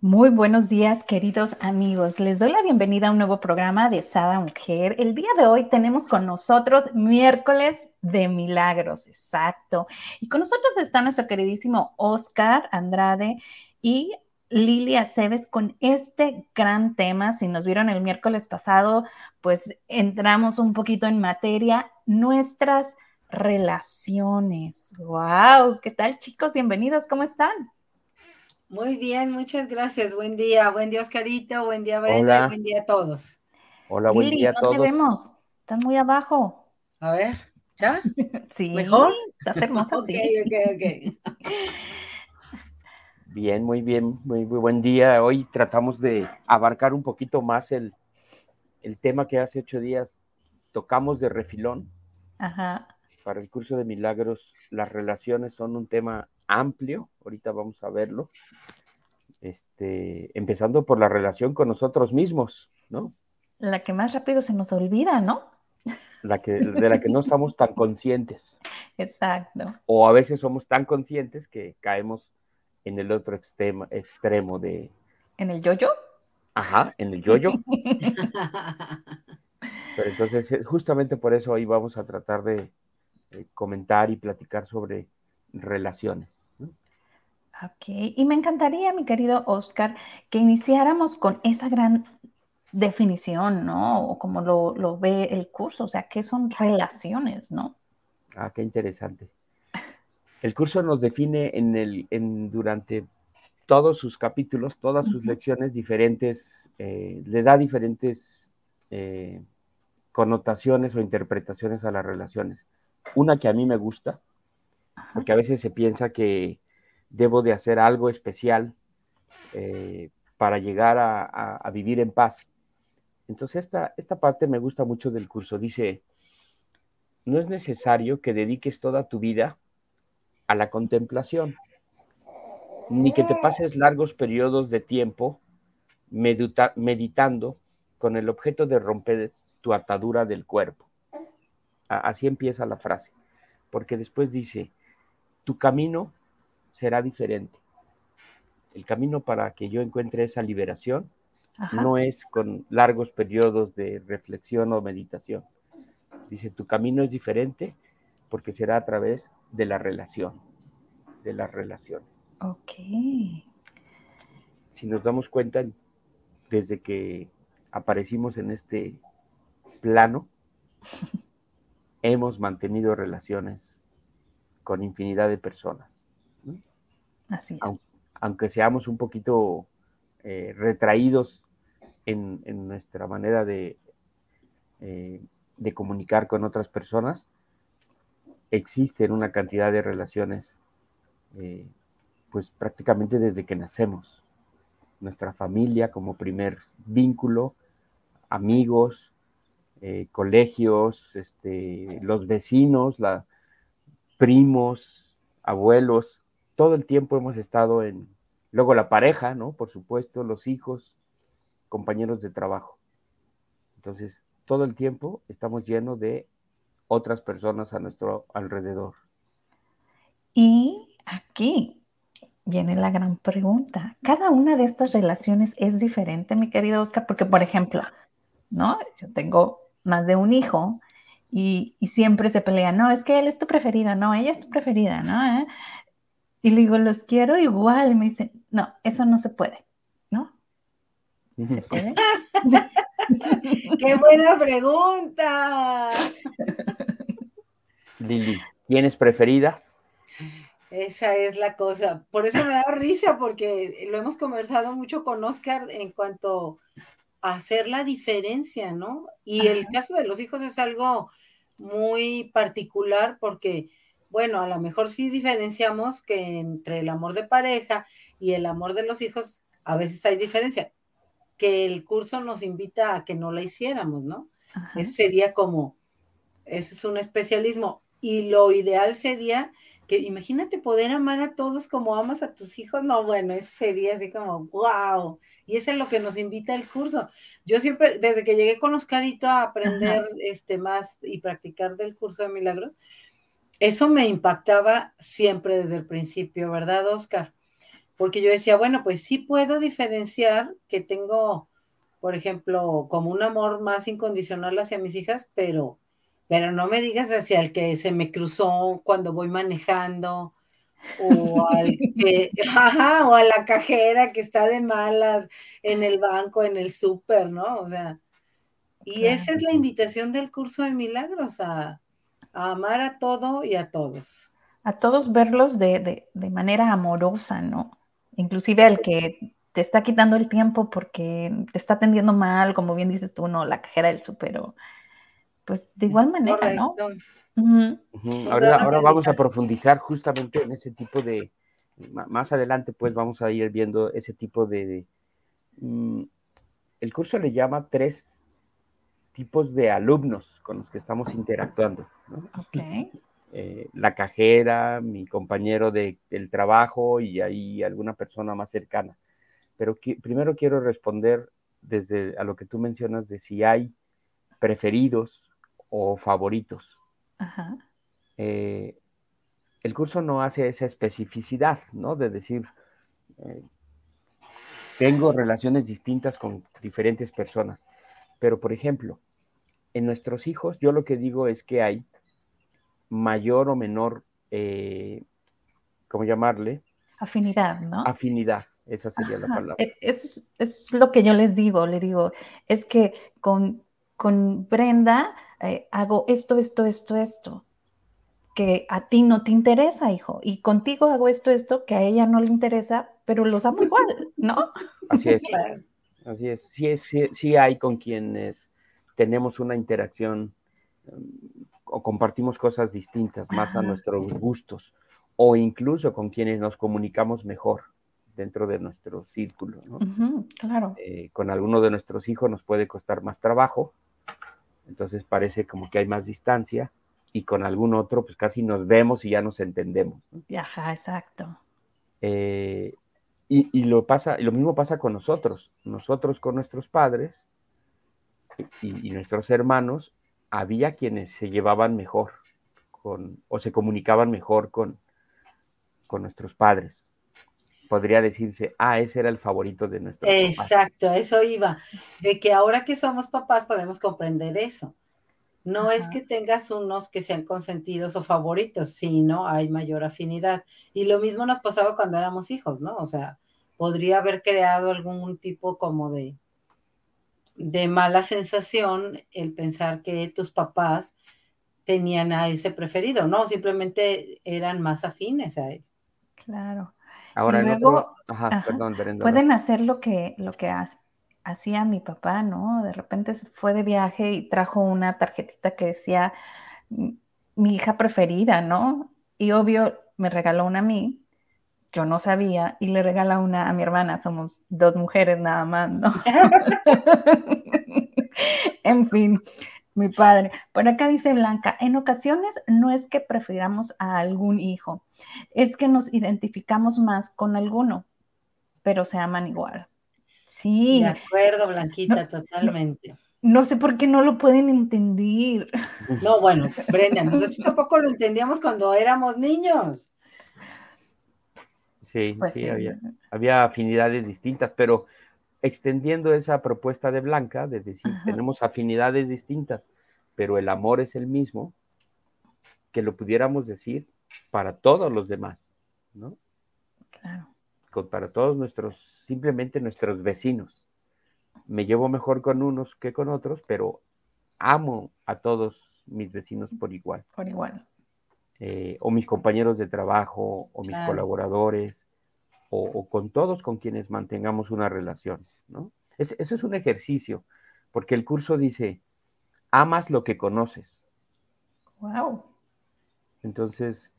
Muy buenos días, queridos amigos. Les doy la bienvenida a un nuevo programa de Sada Mujer. El día de hoy tenemos con nosotros miércoles de milagros, exacto. Y con nosotros está nuestro queridísimo Oscar Andrade y Lilia Cebes con este gran tema. Si nos vieron el miércoles pasado, pues entramos un poquito en materia, nuestras relaciones. ¡Wow! ¿Qué tal, chicos? Bienvenidos, ¿cómo están? Muy bien, muchas gracias. Buen día, buen día Oscarito, buen día Brenda, buen día a todos. Hola, buen día a todos. No te vemos, estás muy abajo. A ver, ¿ya? Sí, mejor. Estás hermosa, sí. Ok, ok, ok. Bien, muy bien, muy, muy, buen día. Hoy tratamos de abarcar un poquito más el, el tema que hace ocho días tocamos de refilón. Ajá. Para el curso de milagros, las relaciones son un tema amplio, ahorita vamos a verlo, este, empezando por la relación con nosotros mismos, ¿no? La que más rápido se nos olvida, ¿no? La que, de la que no estamos tan conscientes. Exacto. O a veces somos tan conscientes que caemos en el otro extremo, extremo de... ¿En el yoyo? Ajá, en el yoyo. Pero entonces, justamente por eso hoy vamos a tratar de, de comentar y platicar sobre relaciones. Ok, y me encantaría, mi querido Oscar, que iniciáramos con esa gran definición, ¿no? O como lo, ve el curso, o sea, ¿qué son relaciones, no? Ah, qué interesante. El curso nos define en el, en, durante todos sus capítulos, todas sus lecciones diferentes, eh, le da diferentes eh, connotaciones o interpretaciones a las relaciones. Una que a mí me gusta, porque a veces se piensa que debo de hacer algo especial eh, para llegar a, vivir en paz. Entonces esta, esta parte me gusta mucho del curso. Dice, no es necesario que dediques toda tu vida a la contemplación, ni que te pases largos periodos de tiempo meditando con el objeto de romper tu atadura del cuerpo. Así empieza la frase, porque después dice, tu camino será diferente. El camino para que yo encuentre esa liberación no es con largos periodos de reflexión o meditación. Dice, tu camino es diferente porque será a través de la relación, de las relaciones. Ok. Si nos damos cuenta, desde que aparecimos en este plano, hemos mantenido relaciones con infinidad de personas. Así Aunque, seamos un poquito eh, retraídos en, nuestra manera de, eh, de comunicar con otras personas, existen una cantidad de relaciones, eh, pues prácticamente desde que nacemos. Nuestra familia como primer vínculo, amigos, colegios, este, los vecinos, la, primos, abuelos, todo el tiempo hemos estado en, luego la pareja, ¿no? Por supuesto, los hijos, compañeros de trabajo. Entonces, todo el tiempo estamos llenos de otras personas a nuestro alrededor. Y aquí viene la gran pregunta. ¿Cada una de estas relaciones es diferente, mi querido Oscar? Porque, por ejemplo, ¿no? Yo tengo más de un hijo y, siempre se pelean, no, es que él es tu preferida, no, ella es tu preferida, ¿no? ¿Eh? Y le digo, los quiero igual. Y me dicen, no, eso no se puede, ¿no? ¿Se puede? ¡Qué buena pregunta! Lili, ¿tienes preferidas? Esa es la cosa. Por eso me da risa, porque lo hemos conversado mucho con Oscar en cuanto a hacer la diferencia, ¿no? Y el caso de los hijos es algo muy particular porque bueno, a lo mejor sí diferenciamos que entre el amor de pareja y el amor de los hijos, a veces hay diferencia, que el curso nos invita a que no la hiciéramos, ¿no? Eso sería como, eso es un especialismo. Y lo ideal sería que imagínate poder amar a todos como amas a tus hijos, no, bueno, eso sería así como, wow, y eso es lo que nos invita el curso. Yo siempre, desde que llegué con Oscarito a aprender este más y practicar del curso de milagros, eso me impactaba siempre desde el principio, ¿verdad, Oscar? Porque yo decía, bueno, pues sí puedo diferenciar que tengo, por ejemplo, como un amor más incondicional hacia mis hijas, pero pero no me digas hacia el que se me cruzó cuando voy manejando, o al que, o a la cajera que está de malas en el banco, en el súper, ¿no? O sea, y esa es la invitación del curso de milagros, a, amar a todo y a todos. A todos verlos de, de manera amorosa, ¿no? Inclusive al que te está quitando el tiempo porque te está atendiendo mal, como bien dices tú, no, la cajera del súper o pues de igual manera, ¿no? ahora, ahora vamos a profundizar justamente en ese tipo de, más adelante pues vamos a ir viendo ese tipo de, mm, el curso le llama tres tipos de alumnos con los que estamos interactuando. ¿No? Eh, la cajera, mi compañero de, del trabajo y ahí alguna persona más cercana. Pero primero quiero responder desde a lo que tú mencionas de si hay preferidos o favoritos. Eh, el curso no hace esa especificidad, ¿no? De decir, eh, tengo relaciones distintas con diferentes personas. Pero, por ejemplo, en nuestros hijos, yo lo que digo es que hay mayor o menor, eh, ¿cómo llamarle? Afinidad, ¿no? Afinidad, esa sería la palabra. E, eso es, lo que yo les digo, le digo, es que con, con Brenda eh, hago esto, esto, esto, esto, que a ti no te interesa, hijo, y contigo hago esto, esto, que a ella no le interesa, pero los amo igual, ¿no? Así es, así es, sí, sí, sí hay con quienes tenemos una interacción mm, o compartimos cosas distintas, más a nuestros gustos, o incluso con quienes nos comunicamos mejor dentro de nuestro círculo. ¿no? claro. Eh, con alguno de nuestros hijos nos puede costar más trabajo, entonces parece como que hay más distancia y con algún otro pues casi nos vemos y ya nos entendemos. Ajá, exacto. Eh, y, lo pasa, lo mismo pasa con nosotros. Nosotros con nuestros padres y, nuestros hermanos, había quienes se llevaban mejor con, o se comunicaban mejor con, con nuestros padres podría decirse, ah, ese era el favorito de nuestro Exacto, eso iba. De que ahora que somos papás podemos comprender eso. No es que tengas unos que sean consentidos o favoritos, sino hay mayor afinidad. Y lo mismo nos pasaba cuando éramos hijos, ¿no? O sea, podría haber creado algún tipo como de, de mala sensación el pensar que tus papás tenían a ese preferido, ¿no? Simplemente eran más afines a él. Claro. Ahora, luego, ajá, Perdón, pueden hacer lo que, lo que hacía mi papá, ¿no? De repente fue de viaje y trajo una tarjetita que decía mi hija preferida, ¿no? Y obvio me regaló una a mí, yo no sabía, y le regala una a mi hermana, somos dos mujeres nada más, ¿no? en fin, mi padre. Por acá dice Blanca, en ocasiones no es que prefiramos a algún hijo, es que nos identificamos más con alguno, pero se aman igual. Sí. De acuerdo, Blanquita, totalmente. No, sé por qué no lo pueden entender. No, bueno, Brenda, nosotros tampoco lo entendíamos cuando éramos niños. Sí, pues sí, Había, había afinidades distintas, pero extendiendo esa propuesta de Blanca, de decir, tenemos afinidades distintas, pero el amor es el mismo, que lo pudiéramos decir para todos los demás, ¿no? Claro. para todos nuestros, simplemente nuestros vecinos. Me llevo mejor con unos que con otros, pero amo a todos mis vecinos por igual. Por igual. Eh, o mis compañeros de trabajo, o mis colaboradores, o, con todos con quienes mantengamos una relación, ¿no? eso es un ejercicio, porque el curso dice, amas lo que conoces. Wow. Entonces,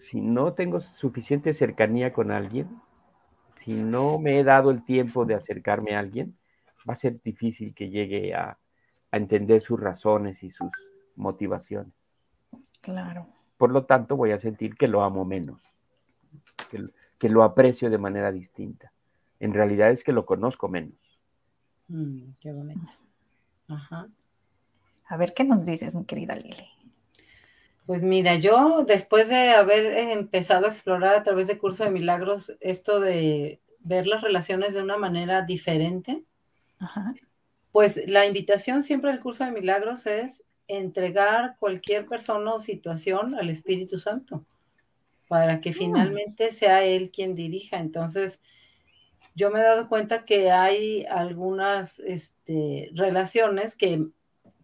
si no tengo suficiente cercanía con alguien, si no me he dado el tiempo de acercarme a alguien, va a ser difícil que llegue a, entender sus razones y sus motivaciones. Claro. Por lo tanto, voy a sentir que lo amo menos, que, lo aprecio de manera distinta. En realidad es que lo conozco menos. Mm, qué bonito. Ajá. A ver, ¿qué nos dices, mi querida Lili? Pues mira, yo después de haber empezado a explorar a través de Curso de Milagros esto de ver las relaciones de una manera diferente, pues la invitación siempre del Curso de Milagros es entregar cualquier persona o situación al Espíritu Santo para que mm. finalmente sea Él quien dirija. Entonces, yo me he dado cuenta que hay algunas este, relaciones que,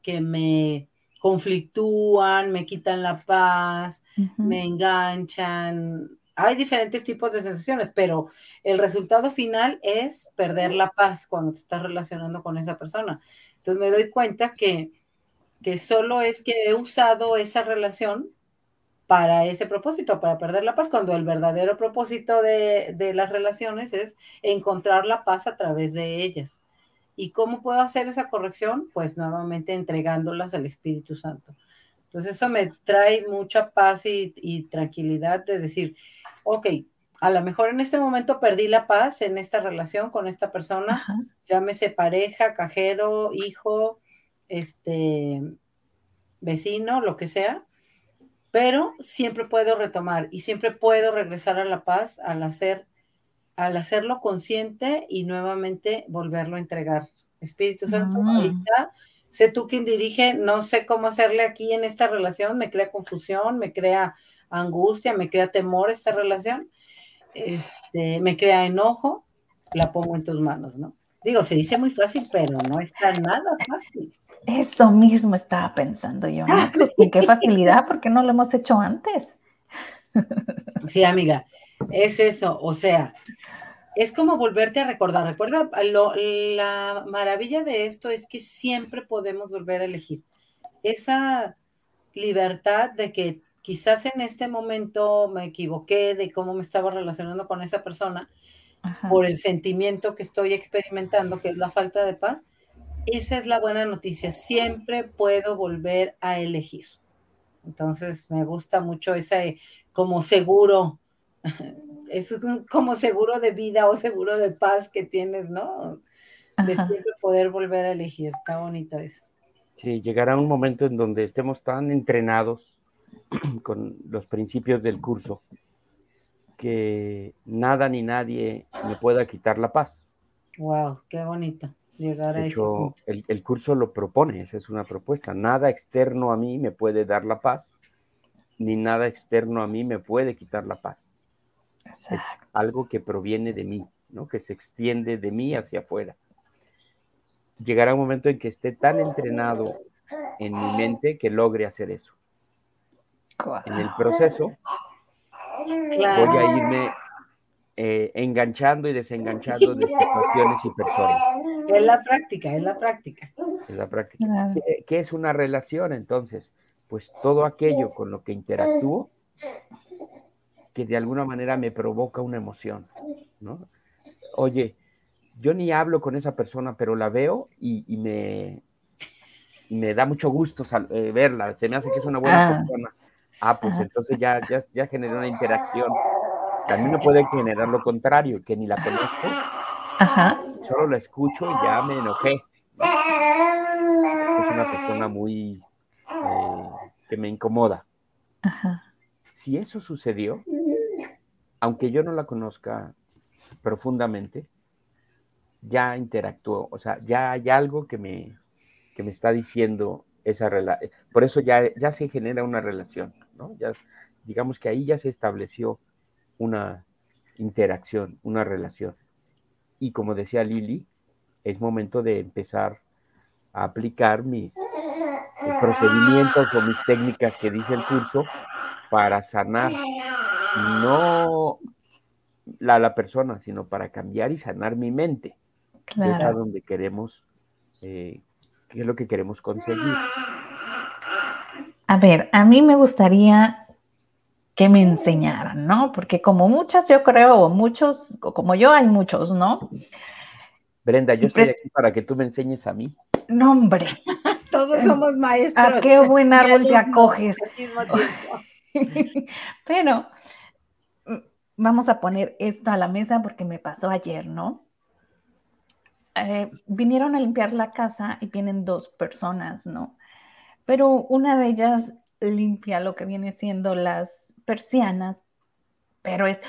que me conflictúan, me quitan la paz, me enganchan. Hay diferentes tipos de sensaciones, pero el resultado final es perder la paz cuando te estás relacionando con esa persona. Entonces me doy cuenta que, que solo es que he usado esa relación para ese propósito, para perder la paz, cuando el verdadero propósito de, de las relaciones es encontrar la paz a través de ellas. ¿Y cómo puedo hacer esa corrección? Pues nuevamente entregándolas al Espíritu Santo. Entonces eso me trae mucha paz y, tranquilidad de decir, ok, a lo mejor en este momento perdí la paz en esta relación con esta persona, llámese pareja, cajero, hijo, este, vecino, lo que sea, pero siempre puedo retomar y siempre puedo regresar a la paz al hacer al hacerlo consciente y nuevamente volverlo a entregar. Espíritu Santo, ahí mm. está. Sé tú quien dirige, no sé cómo hacerle aquí en esta relación, me crea confusión, me crea angustia, me crea temor esta relación, este, me crea enojo, la pongo en tus manos, ¿no? Digo, se dice muy fácil, pero no está nada fácil. Eso mismo estaba pensando yo, ¿no? Pues, qué facilidad, porque no lo hemos hecho antes. Sí, amiga, es eso, o sea, es como volverte a recordar. Recuerda, la maravilla de esto es que siempre podemos volver a elegir. Esa libertad de que quizás en este momento me equivoqué de cómo me estaba relacionando con esa persona por el sentimiento que estoy experimentando, que es la falta de paz. Esa es la buena noticia. Siempre puedo volver a elegir. Entonces me gusta mucho ese como seguro es como seguro de vida o seguro de paz que tienes, ¿no? De siempre poder volver a elegir. Está bonito eso. Sí, llegará un momento en donde estemos tan entrenados con los principios del curso que nada ni nadie me pueda quitar la paz. Wow, qué bonito llegar a eso. El, el curso lo propone, esa es una propuesta. Nada externo a mí me puede dar la paz, ni nada externo a mí me puede quitar la paz. Es algo que proviene de mí, ¿no? Que se extiende de mí hacia afuera. Llegará un momento en que esté tan entrenado en mi mente que logre hacer eso. En el proceso voy a irme eh, enganchando y desenganchando de situaciones y personas. Es la práctica, es la práctica. Es la práctica. ¿Qué es una relación entonces? Pues todo aquello con lo que interactúo que de alguna manera me provoca una emoción, ¿no? Oye, yo ni hablo con esa persona, pero la veo y, me, me da mucho gusto eh, verla, se me hace que es una buena ah. persona. Ah, pues entonces ya, ya, ya generó una interacción. También no puede generar lo contrario, que ni la conozco, Ajá. solo la escucho y ya me enojé. Es una persona muy eh, que me incomoda. Ajá si eso sucedió, aunque yo no la conozca profundamente, ya interactuó, o sea, ya hay algo que me, que me está diciendo esa relación. Por eso ya, ya se genera una relación, ¿no? Ya, digamos que ahí ya se estableció una interacción, una relación. Y como decía Lili, es momento de empezar a aplicar mis procedimientos o mis técnicas que dice el curso para sanar no la, la persona, sino para cambiar y sanar mi mente. Claro. Es a donde queremos, eh, qué es lo que queremos conseguir. A ver, a mí me gustaría que me enseñaran, ¿no? Porque como muchas, yo creo, muchos, como yo, hay muchos, ¿no? Brenda, yo estoy aquí para que tú me enseñes a mí. No, hombre. Todos somos maestros. ¿A qué buen árbol te acoges? Pero mm, vamos a poner esto a la mesa porque me pasó ayer, ¿no? Eh, vinieron a limpiar la casa y vienen dos personas, ¿no? Pero una de ellas limpia lo que viene siendo las persianas, pero es,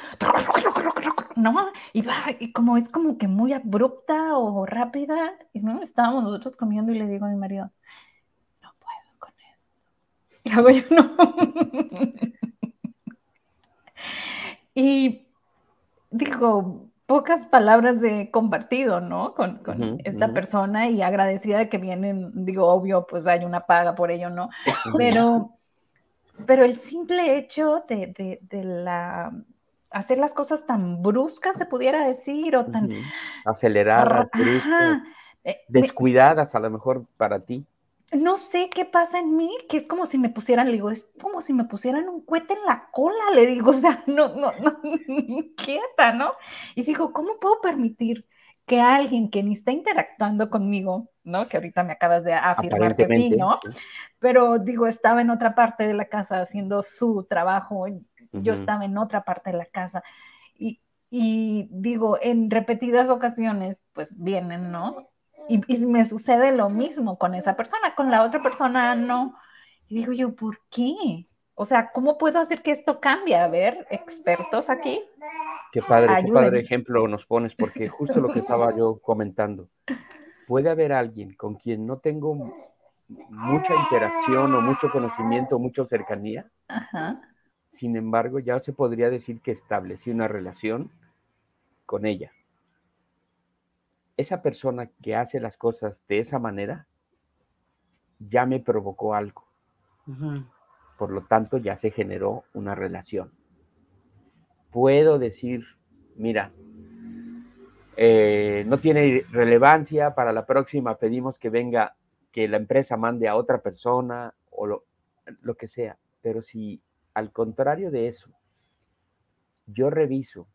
¿no? Y va, y como es como que muy abrupta o rápida, y no, estábamos nosotros comiendo y le digo a mi marido, no puedo con esto. Y hago yo, no. y digo, pocas palabras de compartido, ¿no? Con, esta persona y agradecida de que vienen, digo, obvio, pues hay una paga por ello, ¿no? Pero, pero el simple hecho de, la hacer las cosas tan bruscas, se pudiera decir, o tan aceleradas, eh, descuidadas a lo mejor para ti. No sé qué pasa en mí, que es como si me pusieran, le digo, es como si me pusieran un cohete en la cola, le digo, o sea, no, no, no, quieta, ¿no? Y digo, ¿cómo puedo permitir que alguien que ni está interactuando conmigo, ¿no? Que ahorita me acabas de afirmar que sí, ¿no? Pero digo, estaba en otra parte de la casa haciendo su trabajo, yo estaba en otra parte de la casa. Y, y digo, en repetidas ocasiones, pues vienen, ¿no? Y, me sucede lo mismo con esa persona, con la otra persona no. Y digo yo, ¿por qué? O sea, ¿cómo puedo hacer que esto cambie? A ver, expertos aquí. Qué padre, qué padre ejemplo nos pones, porque justo lo que estaba yo comentando. Puede haber alguien con quien no tengo mucha interacción o mucho conocimiento o mucha cercanía. Sin embargo, ya se podría decir que establecí una relación con ella esa persona que hace las cosas de esa manera ya me provocó algo. Por lo tanto, ya se generó una relación. Puedo decir, mira, eh, no tiene relevancia, para la próxima pedimos que venga, que la empresa mande a otra persona o lo, lo que sea. Pero si al contrario de eso, yo reviso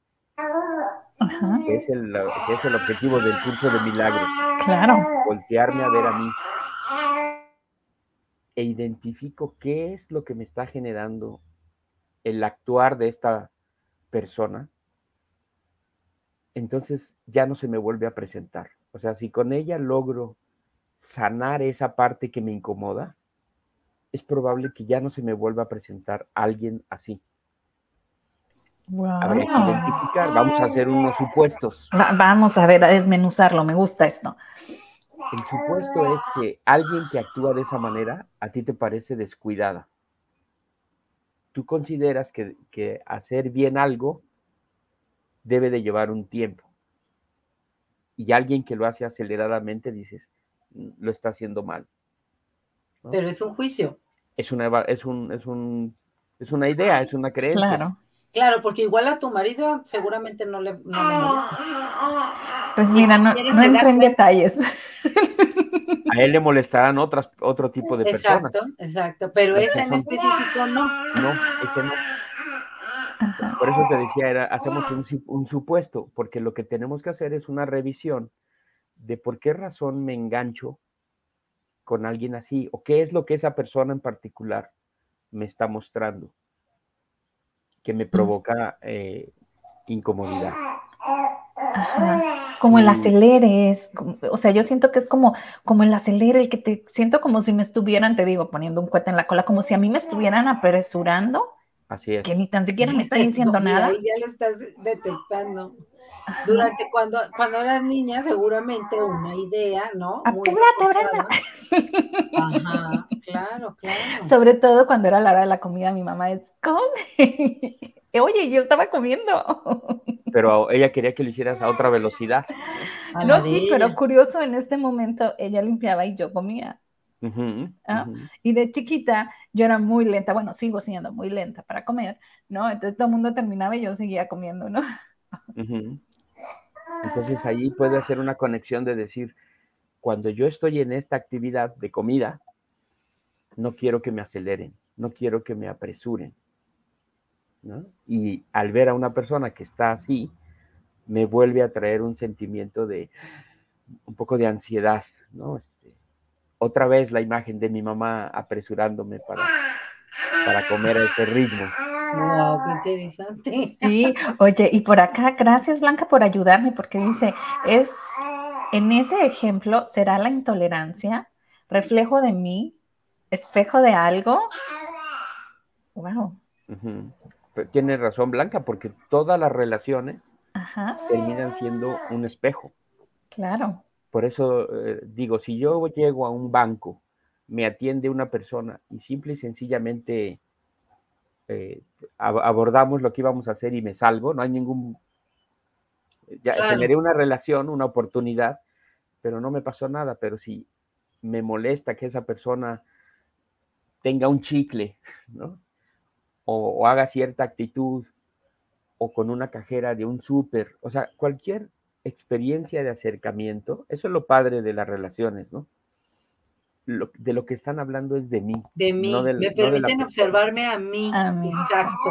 que, es el, es el objetivo del curso de milagros. Claro. Voltearme a ver a mí. E identifico qué es lo que me está generando el actuar de esta persona. Entonces ya no se me vuelve a presentar. O sea, si con ella logro sanar esa parte que me incomoda, es probable que ya no se me vuelva a presentar alguien así. Habría que identificar, vamos a hacer unos supuestos. vamos a ver, a desmenuzarlo, me gusta esto. El supuesto es que alguien que actúa de esa manera a ti te parece descuidada. Tú consideras que, que hacer bien algo debe de llevar un tiempo. Y alguien que lo hace aceleradamente dices, mm, lo está haciendo mal. Pero es un juicio. Es una, es, un, es, un, es una idea, es una creencia. Claro. Claro, porque igual a tu marido seguramente no le, no Pues mira, no, no entré en detalles. A él le molestarán otras, otro tipo de personas. Exacto, exacto. Pero ese en específico no. No, ese no. Por eso te decía, era, hacemos un, un, supuesto, porque lo que tenemos que hacer es una revisión de por qué razón me engancho con alguien así, o qué es lo que esa persona en particular me está mostrando que me provoca eh, incomodidad. Como el acelere, es, o sea, yo siento que es como, como el acelere, el que te siento como si me estuvieran, te digo, poniendo un cohete en la cola, como si a mí me estuvieran apresurando. Así es. Que ni tan siquiera me está diciendo nada. Ahí ya lo estás detectando. Durante cuando, cuando eras niña, seguramente una idea, ¿no? Apúrate, Brenda. Ajá, claro, claro. Sobre todo cuando era la hora de la comida, mi mamá es, come. Oye, yo estaba comiendo. Pero ella quería que lo hicieras a otra velocidad. no, sí, pero curioso, en este momento ella limpiaba y yo comía. ¿Ah? Y de chiquita yo era muy lenta, bueno, sigo siendo muy lenta para comer, ¿no? Entonces todo el mundo terminaba y yo seguía comiendo, ¿no? Entonces ahí puede hacer una conexión de decir, cuando yo estoy en esta actividad de comida, no quiero que me aceleren, no quiero que me apresuren. ¿no? Y al ver a una persona que está así, me vuelve a traer un sentimiento de un poco de ansiedad, ¿no? Otra vez la imagen de mi mamá apresurándome para, para comer a ese ritmo. Wow, qué interesante. Sí, oye, y por acá, gracias Blanca por ayudarme, porque dice, es en ese ejemplo, ¿será la intolerancia reflejo de mí, espejo de algo? Wow. Tiene razón Blanca, porque todas las relaciones terminan siendo un espejo. Claro. Por eso eh, digo, si yo llego a un banco, me atiende una persona y simple y sencillamente eh, abordamos lo que íbamos a hacer y me salgo, no hay ningún... Ya generé una relación, una oportunidad, pero no me pasó nada, pero si me molesta que esa persona tenga un chicle, ¿no? O, haga cierta actitud, o con una cajera de un súper, o sea, cualquier experiencia de acercamiento, eso es lo padre de las relaciones, ¿no? de lo que están hablando es de mí. De mí, me permiten observarme a mí, exacto.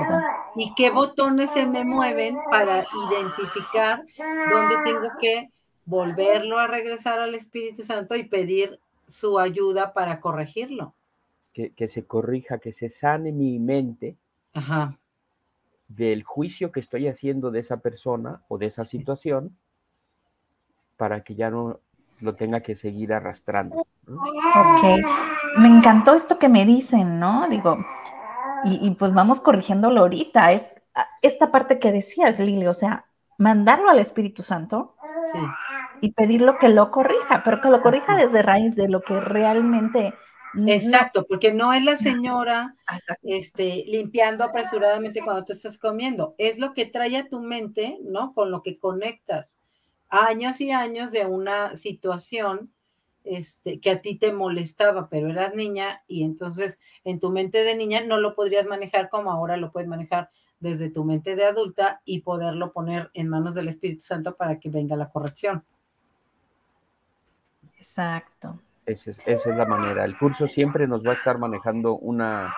Y qué botones se me mueven para identificar dónde tengo que volverlo a regresar al Espíritu Santo y pedir su ayuda para corregirlo. Que, se corrija, que se sane mi mente del juicio que estoy haciendo de esa persona o de esa situación para que ya no lo tenga que seguir arrastrando. Ok, me encantó esto que me dicen, ¿no? Digo, y, y, pues vamos corrigiéndolo ahorita, es esta parte que decías, Lili, o sea, mandarlo al Espíritu Santo y pedirlo que lo corrija, pero que lo corrija desde raíz de lo que realmente... Exacto, porque no es la señora este, limpiando apresuradamente cuando tú estás comiendo, es lo que trae a tu mente, ¿no? Con lo que conectas. Años y años de una situación este, que a ti te molestaba, pero eras niña y entonces en tu mente de niña no lo podrías manejar como ahora lo puedes manejar desde tu mente de adulta y poderlo poner en manos del Espíritu Santo para que venga la corrección. Exacto. Esa es, la manera. El curso siempre nos va a estar manejando una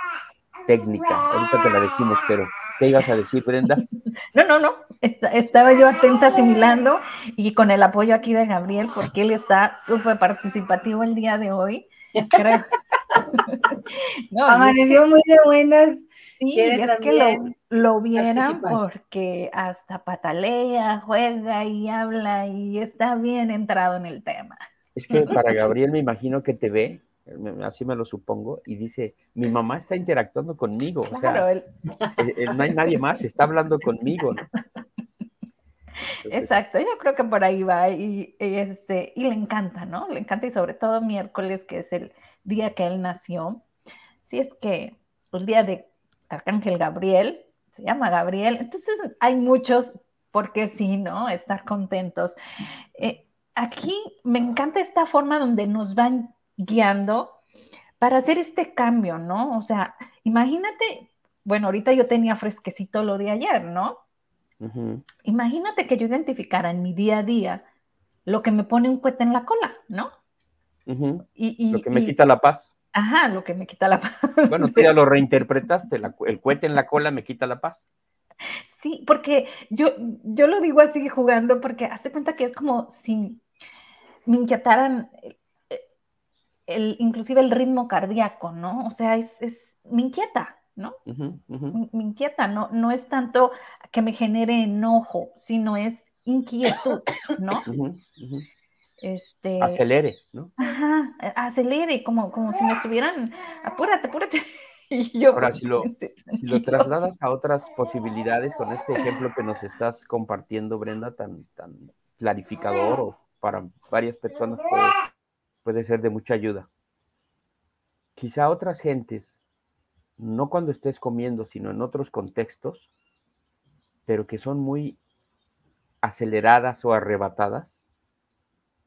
técnica. Ahorita te la decimos, pero ¿qué ibas a decir, Brenda? No, no, no. estaba yo atenta asimilando y con el apoyo aquí de Gabriel, porque él está súper participativo el día de hoy. Creo. Amaneció muy de buenas. Sí, es que lo, lo vieran porque hasta patalea, juega y habla y está bien entrado en el tema. Es que para Gabriel me imagino que te ve, así me lo supongo, y dice, mi mamá está interactuando conmigo. o sea, eh, eh, no hay nadie más, está hablando conmigo. Exacto, yo creo que por ahí va y, y, este, y le encanta, ¿no? Le encanta y sobre todo miércoles, que es el día que él nació. Si es que el día de Arcángel Gabriel, se llama Gabriel, entonces hay muchos, porque sí, ¿no? Estar contentos. Eh, aquí me encanta esta forma donde nos van guiando para hacer este cambio, ¿no? O sea, imagínate, bueno, ahorita yo tenía fresquecito lo de ayer, ¿no? Imagínate que yo identificara en mi día a día lo que me pone un cohete en la cola, ¿no? y, lo que me quita la paz. Ajá, lo que me quita la paz. Bueno, tú ya lo reinterpretaste, el cohete en la cola me quita la paz. Sí, porque yo, yo lo digo así jugando, porque hace cuenta que es como si me inquietaran el, inclusive el ritmo cardíaco, ¿no? O sea, es, es me inquieta, ¿no? Me, inquieta, no, no es tanto que me genere enojo, sino es inquietud, ¿no? Este, acelere, ¿no? Ajá, acelere, como, como si me estuvieran, apúrate, apúrate. Y yo, Ahora, si lo, si lo trasladas a otras posibilidades con este ejemplo que nos estás compartiendo, Brenda, tan, tan clarificador o para varias personas puede, puede ser de mucha ayuda. Quizá otras gentes, no cuando estés comiendo, sino en otros contextos, pero que son muy aceleradas o arrebatadas,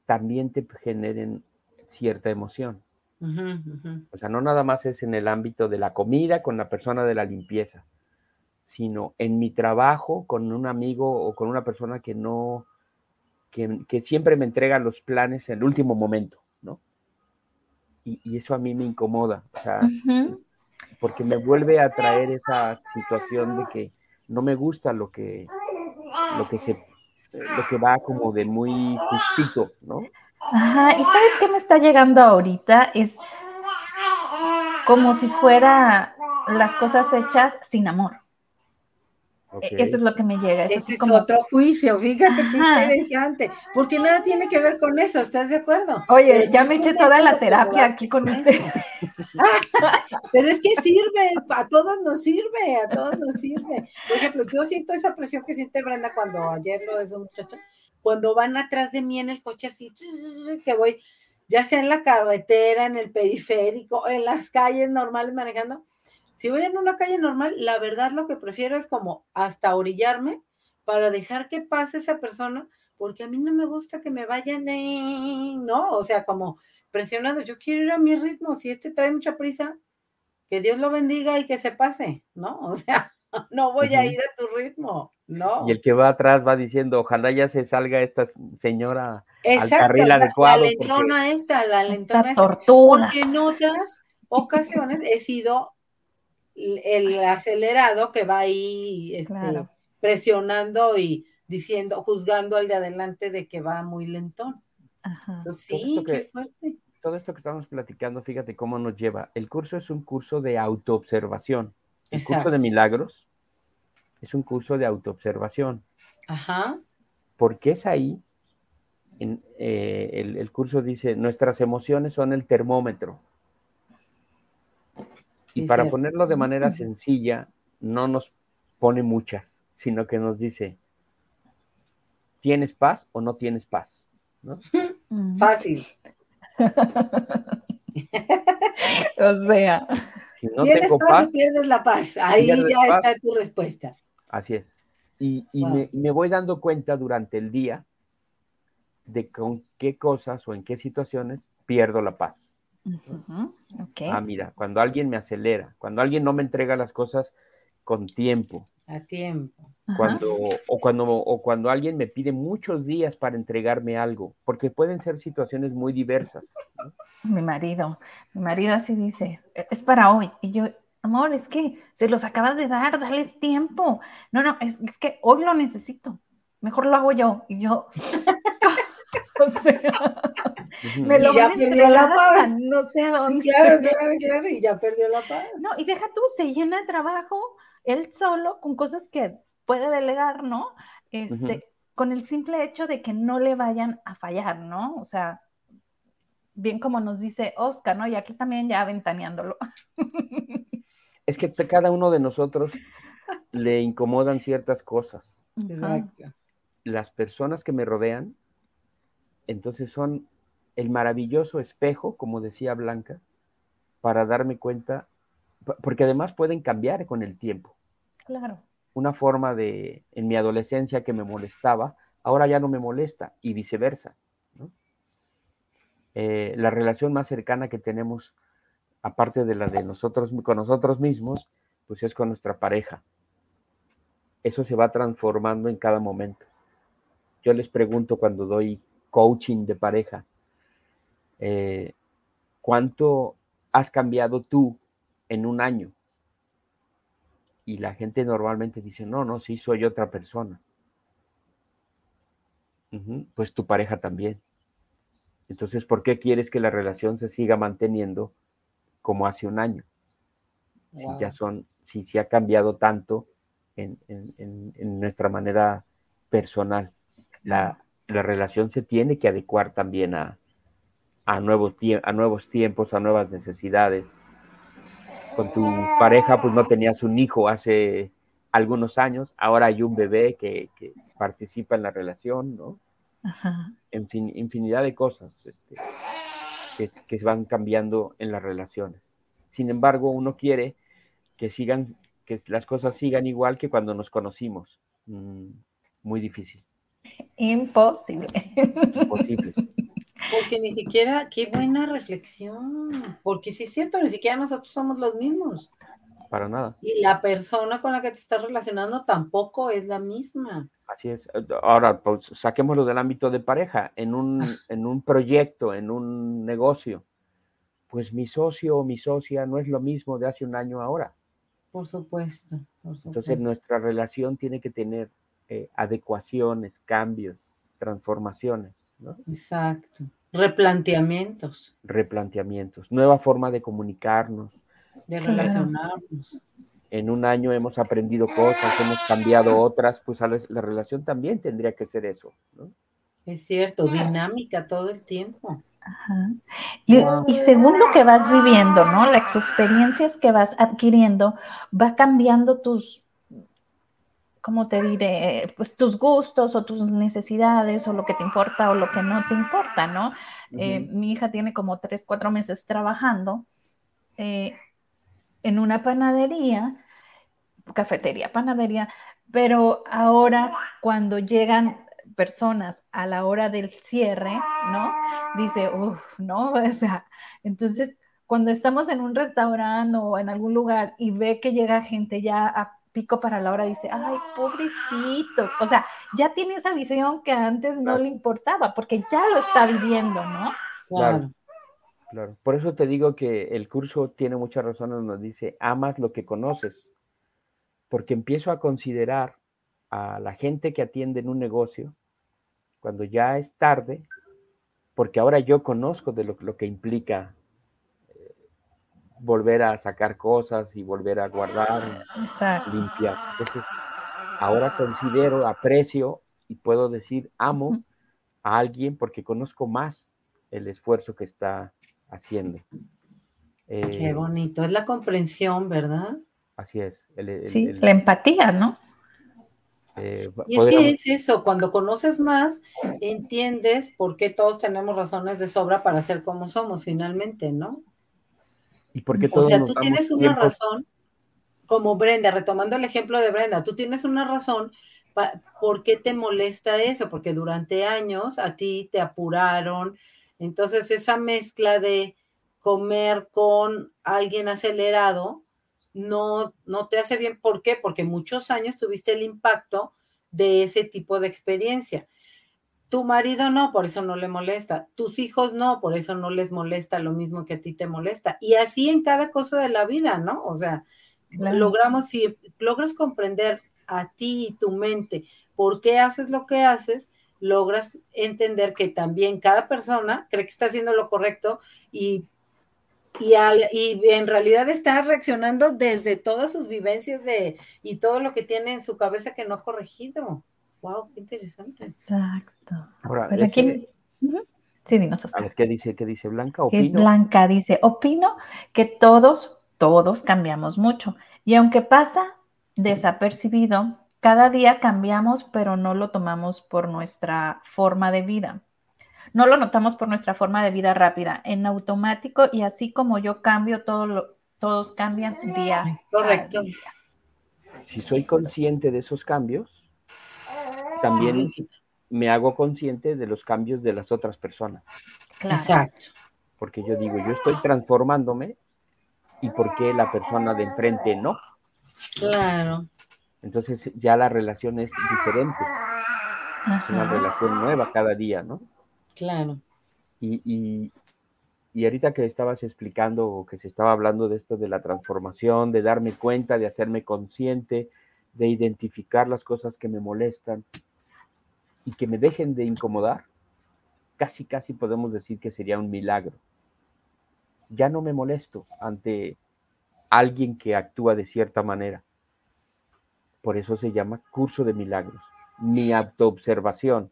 también te generen cierta emoción. O sea, no nada más es en el ámbito de la comida con la persona de la limpieza, sino en mi trabajo con un amigo o con una persona que no, que, siempre me entrega los planes en el último momento, ¿no? Y, eso a mí me incomoda. O sea, porque me vuelve a traer esa situación de que no me gusta lo que, lo que se, lo que va como de muy justito, ¿no? Ajá, y ¿sabes qué me está llegando ahorita? Es como si fuera las cosas hechas sin amor. E, eso es lo que me llega. Ese es otro juicio, fíjate qué interesante, porque nada tiene que ver con eso, ¿estás de acuerdo? Oye, ya me eché toda la terapia aquí con usted. Pero es que sirve, a todos nos sirve, a todos nos sirve. Por ejemplo, yo siento esa presión que siente Brenda cuando ayer lo de su muchacho, cuando van atrás de mí en el coche así, que voy, ya sea en la carretera, en el periférico, en las calles normales manejando si voy en una calle normal, la verdad lo que prefiero es como hasta orillarme para dejar que pase esa persona, porque a mí no me gusta que me vayan, de, no, o sea, como presionado, yo quiero ir a mi ritmo, si este trae mucha prisa, que Dios lo bendiga y que se pase, ¿no? O sea, no voy a ir a tu ritmo, ¿no? Y el que va atrás va diciendo, ojalá ya se salga esta señora al carril adecuado. La lentona esta, la lentona esta, tortura. porque en otras ocasiones he sido el acelerado que va ahí este, presionando y diciendo, juzgando al de adelante de que va muy lentón. Entonces, sí, qué fuerte. Todo esto que estamos platicando, fíjate cómo nos lleva. El curso es un curso de autoobservación. El curso de milagros es un curso de autoobservación. Ajá. Porque es ahí, en, eh, el, el curso dice, nuestras emociones son el termómetro y para ponerlo de manera sencilla, no nos pone muchas, sino que nos dice, ¿tienes paz o no tienes paz? Fácil. o sea, si no tengo paz, pierdes la paz. Ahí ya está tu respuesta. Así es. Y, me, me, voy dando cuenta durante el día de con qué cosas o en qué situaciones pierdo la paz. Ah, mira, cuando alguien me acelera, cuando alguien no me entrega las cosas con tiempo. A tiempo. Cuando, o, cuando, o cuando alguien me pide muchos días para entregarme algo, porque pueden ser situaciones muy diversas. Mi marido, mi marido así dice, e, es para hoy. Y yo, amor, es que se los acabas de dar, dales tiempo. No, no, es, es que hoy lo necesito. Mejor lo hago yo. Y yo, o sea, me lo y ya perdió la paz. No sé dónde. claro, claro, claro, y ya perdió la paz. No, y deja tú, se llena de trabajo él solo con cosas que puede delegar, ¿no? Este, con el simple hecho de que no le vayan a fallar, ¿no? O sea, bien como nos dice Oscar, ¿no? Y aquí también ya aventaneándolo. Es que cada uno de nosotros le incomodan ciertas cosas. Exacto. Las personas que me rodean, entonces son el maravilloso espejo, como decía Blanca, para darme cuenta, porque además pueden cambiar con el tiempo. Claro. Una forma de, en mi adolescencia que me molestaba, ahora ya no me molesta y viceversa. Eh, la relación más cercana que tenemos, aparte de la de nosotros con nosotros mismos, pues es con nuestra pareja. Eso se va transformando en cada momento. Yo les pregunto cuando doy coaching de pareja, eh, ¿cuánto has cambiado tú en un año? Y la gente normalmente dice, no, no, sí, soy otra persona. Pues tu pareja también. Entonces, ¿por qué quieres que la relación se siga manteniendo como hace un año? Si ya son, si se ha cambiado tanto en, nuestra manera personal. la, relación se tiene que adecuar también a, a nuevos, a nuevos tiempos, a nuevas necesidades. Con tu pareja, pues no tenías un hijo hace algunos años, ahora hay un bebé que, participa en la relación, ¿no? En fin, infinidad de cosas este, que, que, van cambiando en las relaciones. Sin embargo, uno quiere que sigan, que las cosas sigan igual que cuando nos conocimos. Mm, muy difícil. Imposible. Imposible. Porque ni siquiera, qué buena reflexión. Porque sí es cierto, ni siquiera nosotros somos los mismos. Para nada. Y la persona con la que te estás relacionando tampoco es la misma. Así es. Ahora, pues, saquémoslo del ámbito de pareja, en un, en un proyecto, en un negocio. pues mi socio o mi socia no es lo mismo de hace un año ahora. Por supuesto. Entonces nuestra relación tiene que tener eh, adecuaciones, cambios, transformaciones. ¿No? Exacto. Replanteamientos. Replanteamientos. Nueva forma de comunicarnos. De relacionarnos. En un año hemos aprendido cosas, hemos cambiado otras, pues la relación también tendría que ser eso. ¿no? Es cierto, dinámica todo el tiempo. Ajá. Y, y, según lo que vas viviendo, ¿no? Las experiencias que vas adquiriendo, va cambiando tus, ¿cómo te diré? Pues tus gustos o tus necesidades o lo que te importa o lo que no te importa, ¿no? Eh, mi hija tiene como tres, cuatro meses trabajando eh, en una panadería, cafetería, panadería, pero ahora cuando llegan personas a la hora del cierre, ¿no? Dice, uff, ¿no? O sea, entonces cuando estamos en un restaurante o en algún lugar y ve que llega gente ya a pico para la hora, dice, ay, pobrecitos. O sea, ya tiene esa visión que antes no le importaba, porque ya lo está viviendo, ¿no? Claro. Claro. Por eso te digo que el curso tiene muchas razones, nos dice, amas lo que conoces, porque empiezo a considerar a la gente que atiende en un negocio, cuando ya es tarde, porque ahora yo conozco de lo, lo que implica volver a sacar cosas y volver a guardar, limpiar. Entonces, ahora considero, aprecio y puedo decir amo a alguien porque conozco más el esfuerzo que está haciendo. Qué eh, bonito, es la comprensión, ¿verdad? Así es. sí, la empatía, ¿no? Eh, y es que es eso, cuando conoces más, entiendes por qué todos tenemos razones de sobra para ser como somos finalmente, ¿no? Y porque todos O sea, tú tienes una razón, como Brenda, retomando el ejemplo de Brenda, tú tienes una razón por qué te molesta eso, porque durante años a ti te apuraron, entonces esa mezcla de comer con alguien acelerado, no, no te hace bien. ¿Por qué? Porque muchos años tuviste el impacto de ese tipo de experiencia. Tu marido no, por eso no le molesta. Tus hijos no, por eso no les molesta lo mismo que a ti te molesta. Y así en cada cosa de la vida, ¿no? O sea, logramos, si logras comprender a ti y tu mente por qué haces lo que haces, logras entender que también cada persona cree que está haciendo lo correcto y y, y, en realidad está reaccionando desde todas sus vivencias de, y todo lo que tiene en su cabeza que no ha corregido. ¡Wow! ¡Qué interesante! Exacto. Ahora, Sí, dinos, a ver, ¿qué dice, qué dice Blanca? Opino. Blanca dice, opino que todos, todos cambiamos mucho. Y aunque pasa desapercibido, cada día cambiamos, pero no lo tomamos por nuestra forma de vida. No lo notamos por nuestra forma de vida rápida, en automático y así como yo cambio, todo todos cambian día. Correcto. Si soy consciente de esos cambios, también me hago consciente de los cambios de las otras personas. Exacto. Porque yo digo, yo estoy transformándome y por qué la persona de enfrente no. Claro. Entonces ya la relación es diferente. Es una relación nueva cada día, ¿no? Claro. Y, ahorita que estabas explicando o que se estaba hablando de esto de la transformación, de darme cuenta, de hacerme consciente, de identificar las cosas que me molestan y que me dejen de incomodar, casi, casi podemos decir que sería un milagro. Ya no me molesto ante alguien que actúa de cierta manera. Por eso se llama curso de milagros. Mi autoobservación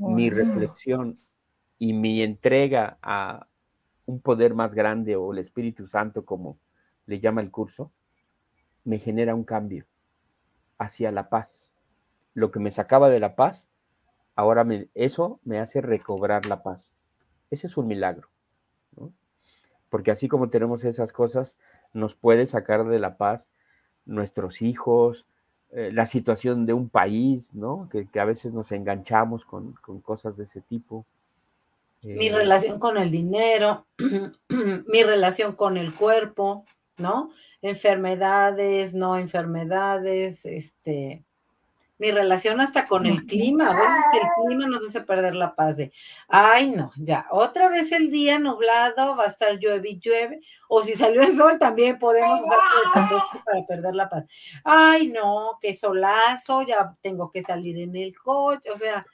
mi reflexión y mi entrega a un poder más grande o el Espíritu Santo, como le llama el curso, me genera un cambio hacia la paz. Lo que me sacaba de la paz, ahora me, eso me hace recobrar la paz. Ese es un milagro. Porque así como tenemos esas cosas, nos puede sacar de la paz nuestros hijos, eh, la situación de un país, ¿no? Que, a veces nos enganchamos con, cosas de ese tipo. mi eh, relación con el dinero, mi relación con el cuerpo, ¿no? Enfermedades, no enfermedades, este, mi relación hasta con el clima, a veces que el clima nos hace perder la paz de, ay no, ya, otra vez el día nublado, va a estar llueve y llueve, o si salió el sol también podemos usar para perder la paz. Ay no, qué solazo, ya tengo que salir en el coche, o sea,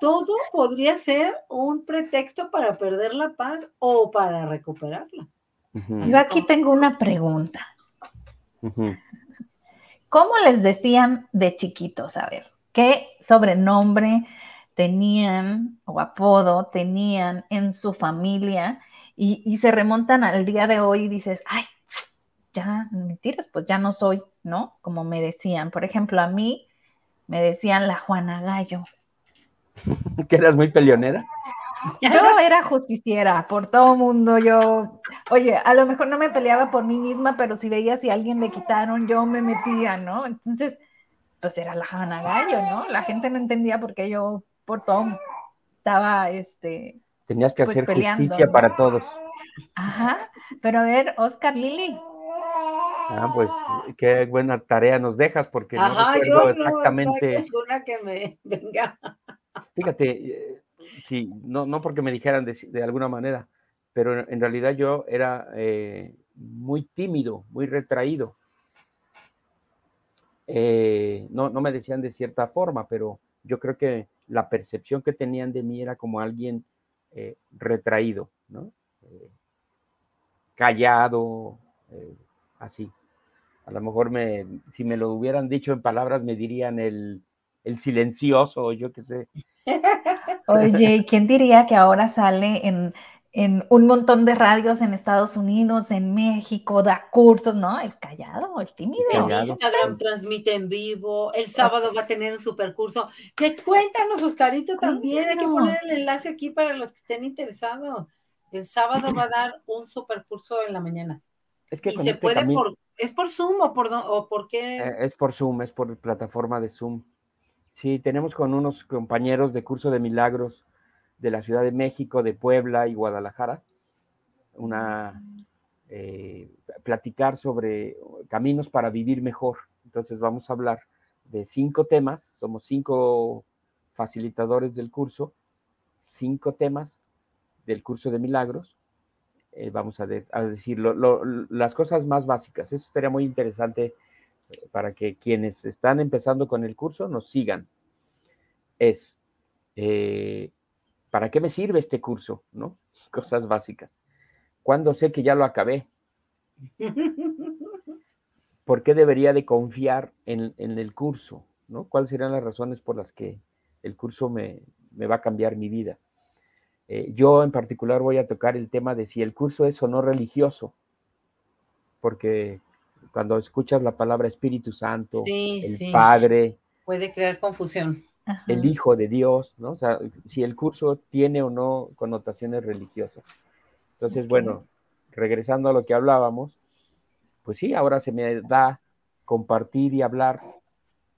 todo podría ser un pretexto para perder la paz o para recuperarla. Yo aquí tengo una pregunta. ¿Cómo les decían de chiquitos? A ver, ¿qué sobrenombre tenían o apodo tenían en su familia? Y, se remontan al día de hoy y dices, ay, ya, mentiras, pues ya no soy, ¿no? Como me decían. Por ejemplo, a mí me decían la Juana Gallo. ¿Que eras muy peleonera? Yo era justiciera por todo mundo. Yo, oye, a lo mejor no me peleaba por mí misma, pero si veía si a alguien le quitaron, yo me metía, ¿no? Entonces, pues era la Jana Gallo, ¿no? La gente no entendía por qué yo por todo estaba, este. Tenías que pues, hacer justicia para todos. Ajá, pero a ver, Oscar Lili. Ah, pues qué buena tarea nos dejas porque no recuerdo exactamente. No que me venga. Fíjate, eh, sí, no, no porque me dijeran de, alguna manera, pero en, realidad yo era eh, muy tímido, muy retraído. Eh, no, no me decían de cierta forma, pero yo creo que la percepción que tenían de mí era como alguien eh, retraído, ¿no? callado, así. A lo mejor me, si me lo hubieran dicho en palabras, me dirían el, el silencioso, yo qué sé. Oye, ¿quién diría que ahora sale en, un montón de radios en Estados Unidos, en México, da cursos, ¿no? El callado, el tímido. En Instagram transmite en vivo, el sábado va a tener un super curso. Que cuéntanos, Oscarito, también hay que poner el enlace aquí para los que estén interesados. El sábado va a dar un super curso en la mañana. Es que y se este puede por, ¿es por Zoom o por, o por qué? Eh, es por Zoom, es por plataforma de Zoom. Sí, tenemos con unos compañeros de curso de milagros de la Ciudad de México, de Puebla y Guadalajara, una eh, platicar sobre caminos para vivir mejor. Entonces vamos a hablar de cinco temas, somos cinco facilitadores del curso, cinco temas del curso de milagros. Eh, vamos a, decir las cosas más básicas. Eso sería muy interesante para que quienes están empezando con el curso nos sigan. Es, eh, ¿para qué me sirve este curso? ¿No? Cosas básicas. ¿Cuándo sé que ya lo acabé? ¿Por qué debería de confiar en, el curso? ¿no? ¿Cuáles serían las razones por las que el curso me, va a cambiar mi vida? Eh, yo en particular voy a tocar el tema de si el curso es o no religioso, porque cuando escuchas la palabra Espíritu Santo, el Padre. Puede crear confusión. El Hijo de Dios, ¿no? O sea, si el curso tiene o no connotaciones religiosas. Entonces, bueno, regresando a lo que hablábamos, pues sí, ahora se me da compartir y hablar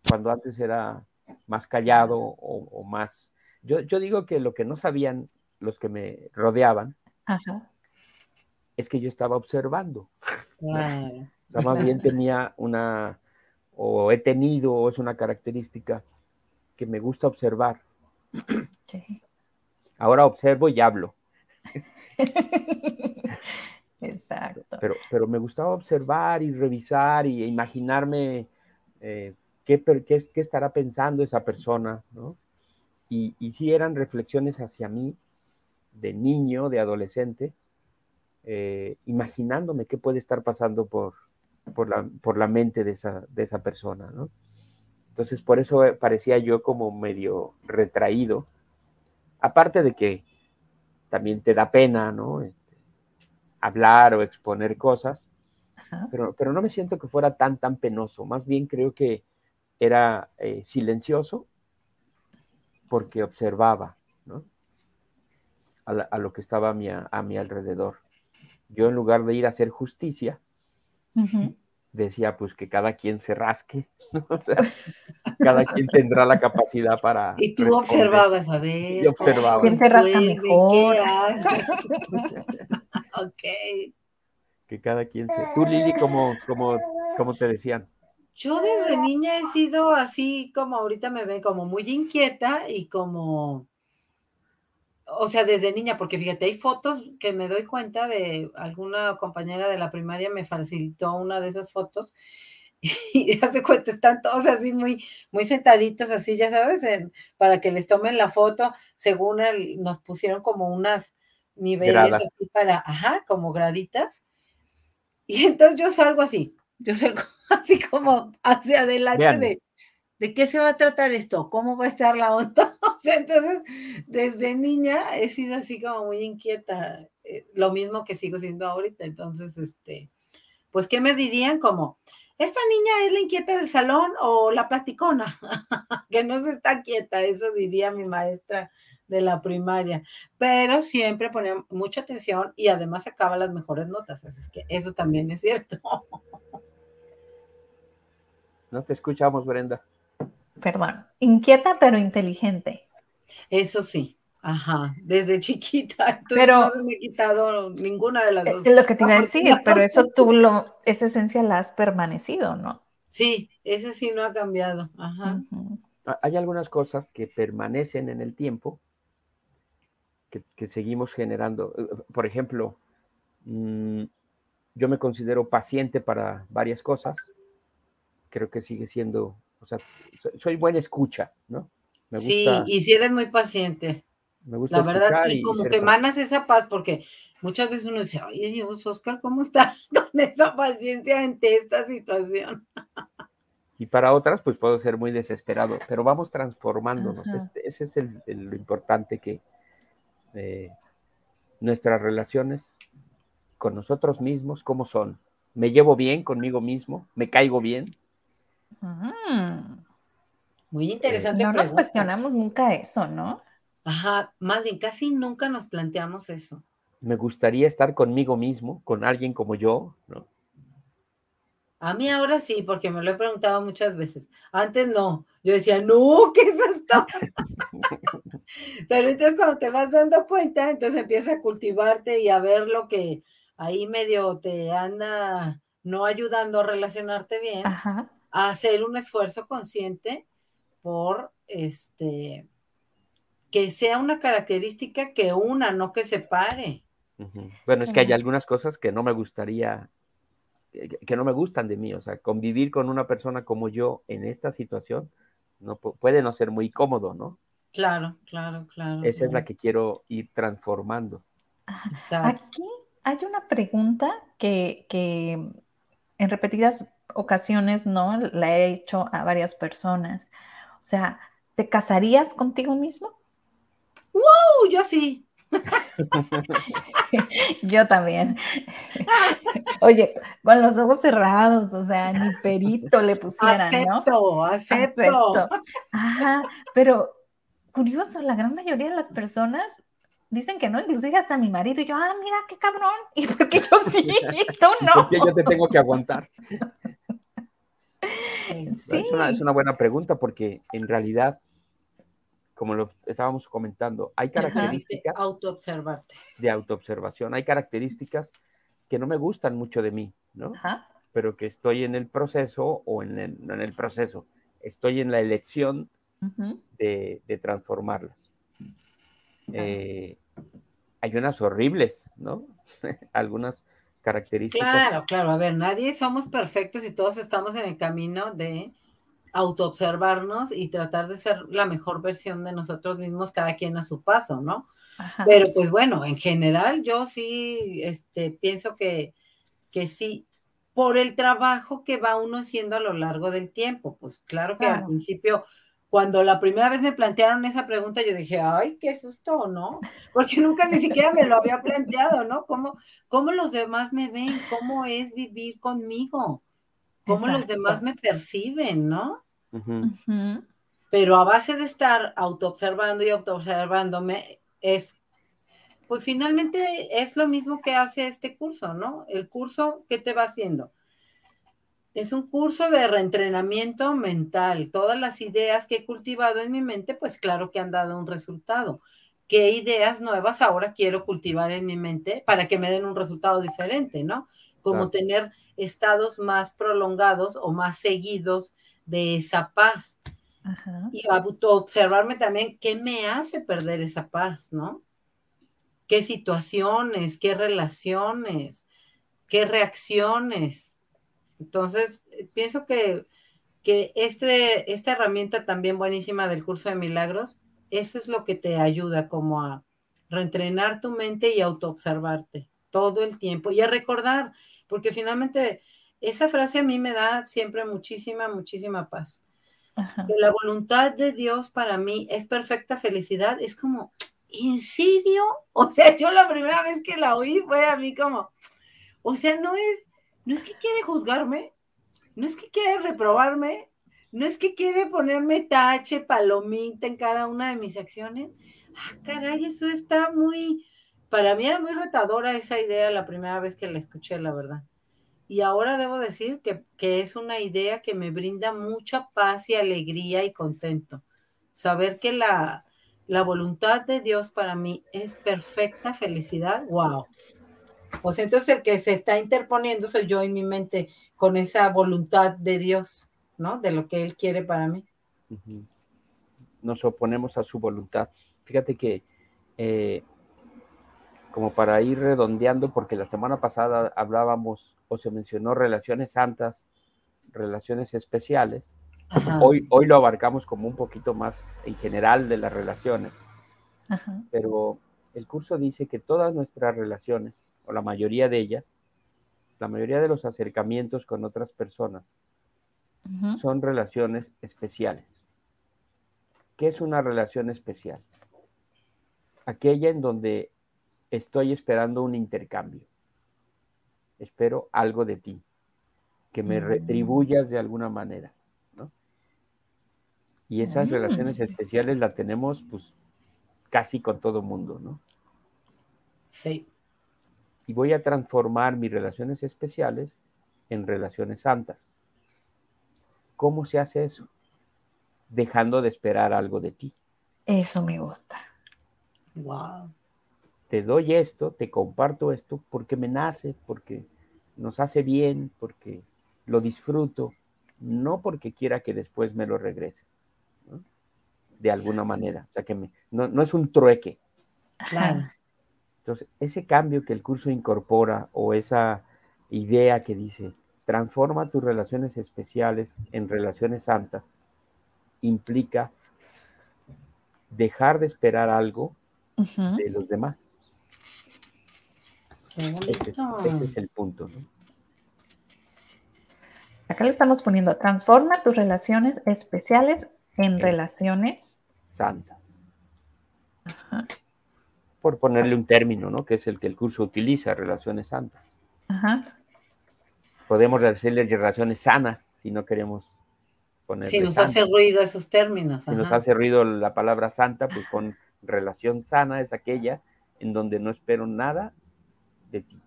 cuando antes era más callado o, más... Yo, yo, digo que lo que no sabían los que me rodeaban es que yo estaba observando. O sea, más bien tenía una, o he tenido, o es una característica que me gusta observar. Ahora observo y hablo. Exacto. Pero, pero me gustaba observar y revisar y imaginarme eh, qué, qué, estará pensando esa persona, ¿no? Y, y sí eran reflexiones hacia mí, de niño, de adolescente, eh, imaginándome qué puede estar pasando por, por la, por la mente de esa, de esa persona, ¿no? Entonces, por eso parecía yo como medio retraído. Aparte de que también te da pena, ¿no? Este, hablar o exponer cosas, pero, pero, no me siento que fuera tan, tan penoso. Más bien creo que era eh, silencioso porque observaba, ¿no? A, lo que estaba a mi, a mi alrededor. Yo en lugar de ir a hacer justicia, decía pues que cada quien se rasque, cada quien tendrá la capacidad para... Y tú observabas, a ver, y observaba. ¿quién se rasca mejor? ok. Que cada quien se... Tú, Lili, ¿cómo, cómo, cómo te decían? Yo desde niña he sido así como ahorita me ven como muy inquieta y como, o sea, desde niña, porque fíjate, hay fotos que me doy cuenta de alguna compañera de la primaria me facilitó una de esas fotos y hace cuenta, están todos así muy, muy sentaditos, así, ya sabes, para que les tomen la foto, según nos pusieron como unas niveles así para, ajá, como graditas. Y entonces yo salgo así, yo salgo así como hacia adelante de, de qué se va a tratar esto, cómo va a estar la onda. Sea, entonces, desde niña he sido así como muy inquieta, eh, lo mismo que sigo siendo ahorita. Entonces, este, pues, ¿qué me dirían? Como, ¿esta niña es la inquieta del salón o la platicona? que no se está quieta, eso diría mi maestra de la primaria, pero siempre ponía mucha atención y además sacaba las mejores notas, así es que eso también es cierto. No te escuchamos, Brenda. Perdón, inquieta pero inteligente. Eso sí, ajá, desde chiquita, pero no me he quitado ninguna de las dos. Es lo que te iba a decir, pero eso tú lo, esa esencia la has permanecido, ¿no? Sí, ese sí no ha cambiado, ajá. Hay algunas cosas que permanecen en el tiempo que, seguimos generando. Eh, por ejemplo, mm, yo me considero paciente para varias cosas. Creo que sigue siendo, o sea, soy, buena escucha, ¿no? Sí, y si eres muy paciente. Me gusta la verdad, y, como que emanas esa paz, porque muchas veces uno dice, ay Dios, Oscar, ¿cómo estás con esa paciencia ante esta situación? Y para otras, pues puedo ser muy desesperado, pero vamos transformándonos. Este, ese es el, lo importante que, nuestras relaciones con nosotros mismos, cómo son. ¿Me llevo bien conmigo mismo? ¿Me caigo bien? Mm. Muy interesante. no nos cuestionamos nunca eso, ¿no? Ajá, más bien, casi nunca nos planteamos eso. Me gustaría estar conmigo mismo, con alguien como yo, ¿no? A mí ahora sí, porque me lo he preguntado muchas veces. Antes no. Yo decía, no, ¿qué es esto? Pero entonces cuando te vas dando cuenta, entonces empiezas a cultivarte y a ver lo que ahí medio te anda no ayudando a relacionarte bien, a hacer un esfuerzo consciente por este que sea una característica que una, no que separe. Bueno, es que hay algunas cosas que no me gustaría, que no me gustan de mí, o sea, convivir con una persona como yo en esta situación no puede no ser muy cómodo, ¿no? Claro, claro, claro. Esa es la que quiero ir transformando. Aquí hay una pregunta que, en repetidas ocasiones, ¿no? La he hecho a varias personas. O sea, ¿te casarías contigo mismo? ¡Wow! Yo sí. Yo también. Oye, con los ojos cerrados, o sea, ni perito le pusieran, acepto, ¿no? Acepto, acepto. Ajá, pero curioso, la gran mayoría de las personas dicen que no, inclusive hasta mi marido, y yo, ah, mira, qué cabrón, y porque yo sí, tú no. Porque yo te tengo que aguantar. Sí. Es, una, es una buena pregunta porque en realidad, como lo estábamos comentando, hay características... de autoobservarte. De autoobservación. Hay características que no me gustan mucho de mí, ¿no? Pero que estoy en el proceso o en el, en el proceso, estoy en la elección de, transformarlas. Eh, hay unas horribles, ¿no? Algunas características. Claro, claro, a ver, nadie somos perfectos y todos estamos en el camino de autoobservarnos y tratar de ser la mejor versión de nosotros mismos, cada quien a su paso, ¿no? Pero pues bueno, en general yo sí este, pienso que, que sí, por el trabajo que va uno haciendo a lo largo del tiempo, pues claro que al principio cuando la primera vez me plantearon esa pregunta, yo dije, ay, qué susto, ¿no? Porque nunca ni siquiera me lo había planteado, ¿no? ¿Cómo, cómo los demás me ven? ¿Cómo es vivir conmigo? ¿Cómo los demás me perciben, ¿no? Pero a base de estar autoobservando y autoobservándome, es, pues finalmente es lo mismo que hace este curso, ¿no? El curso, ¿qué te va haciendo? Es un curso de reentrenamiento mental. Todas las ideas que he cultivado en mi mente, pues claro que han dado un resultado. ¿Qué ideas nuevas ahora quiero cultivar en mi mente para que me den un resultado diferente, ¿no? como tener estados más prolongados o más seguidos de esa paz. Y observarme también qué me hace perder esa paz, ¿no? ¿Qué situaciones, qué relaciones, qué reacciones? Entonces, pienso que, que este, esta herramienta también buenísima del curso de milagros, eso es lo que te ayuda como a reentrenar tu mente y autoobservarte todo el tiempo y a recordar, porque finalmente esa frase a mí me da siempre muchísima, muchísima paz. Que la voluntad de Dios para mí es perfecta felicidad. Es como, ¿en serio? O sea, yo la primera vez que la oí fue a mí como, o sea, no es, no es que quiere juzgarme, no es que quiere reprobarme, no es que quiere ponerme tache, palomita en cada una de mis acciones. Ah, caray, eso está muy, para mí era muy retadora esa idea la primera vez que la escuché, la verdad. Y ahora debo decir que, es una idea que me brinda mucha paz y alegría y contento. Saber que la, la voluntad de Dios para mí es perfecta felicidad, wow. Pues entonces el que se está interponiendo soy yo en mi mente con esa voluntad de Dios, ¿no? De lo que Él quiere para mí. Nos oponemos a su voluntad. Fíjate que eh, como para ir redondeando, porque la semana pasada hablábamos o se mencionó relaciones santas, relaciones especiales. Hoy, hoy lo abarcamos como un poquito más en general de las relaciones. Pero el curso dice que todas nuestras relaciones, o la mayoría de ellas, la mayoría de los acercamientos con otras personas, son relaciones especiales. ¿Qué es una relación especial? Aquella en donde estoy esperando un intercambio. Espero algo de ti, que me mm. retribuyas de alguna manera. ¿no? Y esas relaciones especiales las tenemos pues casi con todo mundo, ¿no? Sí. Y voy a transformar mis relaciones especiales en relaciones santas. ¿Cómo se hace eso? Dejando de esperar algo de ti. Eso me gusta. Wow te doy esto, te comparto esto porque me nace, porque nos hace bien, porque lo disfruto, no porque quiera que después me lo regreses, de alguna manera. O sea, que no, no, es un trueque. Claro. Entonces, ese cambio que el curso incorpora o esa idea que dice, transforma tus relaciones especiales en relaciones santas, implica dejar de esperar algo de los demás. Ese es, el punto. Acá le estamos poniendo, transforma tus relaciones especiales en relaciones santas. Por ponerle un término, ¿no? Que es el que el curso utiliza, relaciones santas. Podemos decirle relaciones sanas si no queremos poner. Si nos hace ruido esos términos. Si nos hace ruido la palabra santa, pues con relación sana es aquella en donde no espero nada de ti.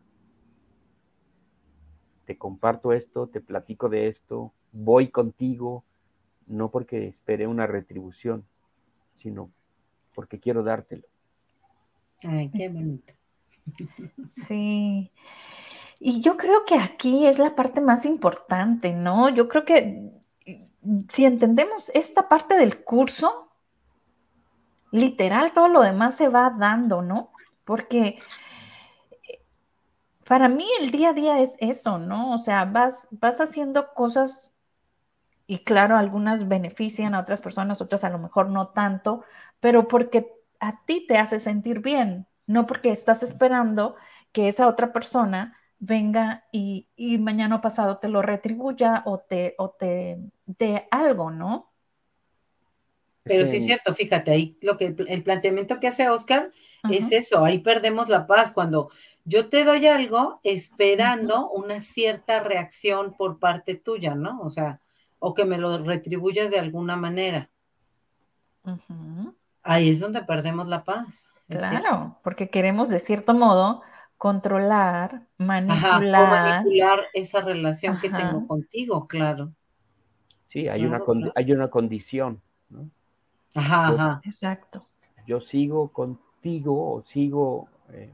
Te comparto esto, te platico de esto, voy contigo, no porque espere una retribución, sino porque quiero dártelo. Ay, qué bonito. Sí. Y yo creo que aquí es la parte más importante, ¿no? Yo creo que si entendemos esta parte del curso, literal, todo lo demás se va dando, ¿no? Porque para mí el día a día es eso, ¿no? O sea, vas, vas haciendo cosas y claro, algunas benefician a otras personas, otras a lo mejor no tanto, pero porque a ti te hace sentir bien, no porque estás esperando que esa otra persona venga y, mañana pasado te lo retribuya o te, o te dé algo, ¿no? Pero sí es cierto, fíjate, ahí lo que el planteamiento que hace Oscar es eso, ahí perdemos la paz cuando yo te doy algo esperando una cierta reacción por parte tuya, ¿no? O sea, o que me lo retribuyas de alguna manera. Ahí es donde perdemos la paz. Claro, porque queremos de cierto modo controlar, manipular. manipular esa relación que tengo contigo, claro. Sí, hay, una, hay una condición, ¿no? Ajá, ajá. Exacto. Yo sigo contigo o sigo eh,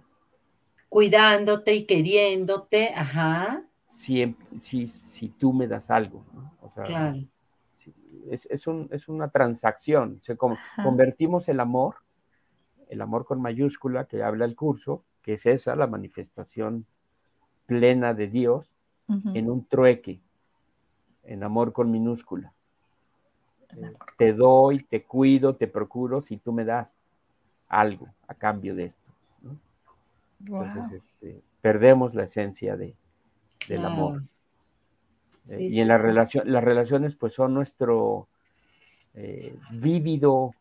cuidándote y queriéndote, ajá. Si, si, si tú me das algo, ¿no? O sea, Claro. Es, es, un- es una transacción. Se con- convertimos el amor, el amor con mayúscula que habla el curso, que es esa, la manifestación plena de Dios, en un trueque, en amor con minúscula. Eh. Te doy, te cuido, te procuro si tú me das algo a cambio de esto. ¿no? Entonces, este, perdemos la esencia de, del claro. amor. Eh, Sí, y en la relación, las relaciones pues son nuestro eh, vívido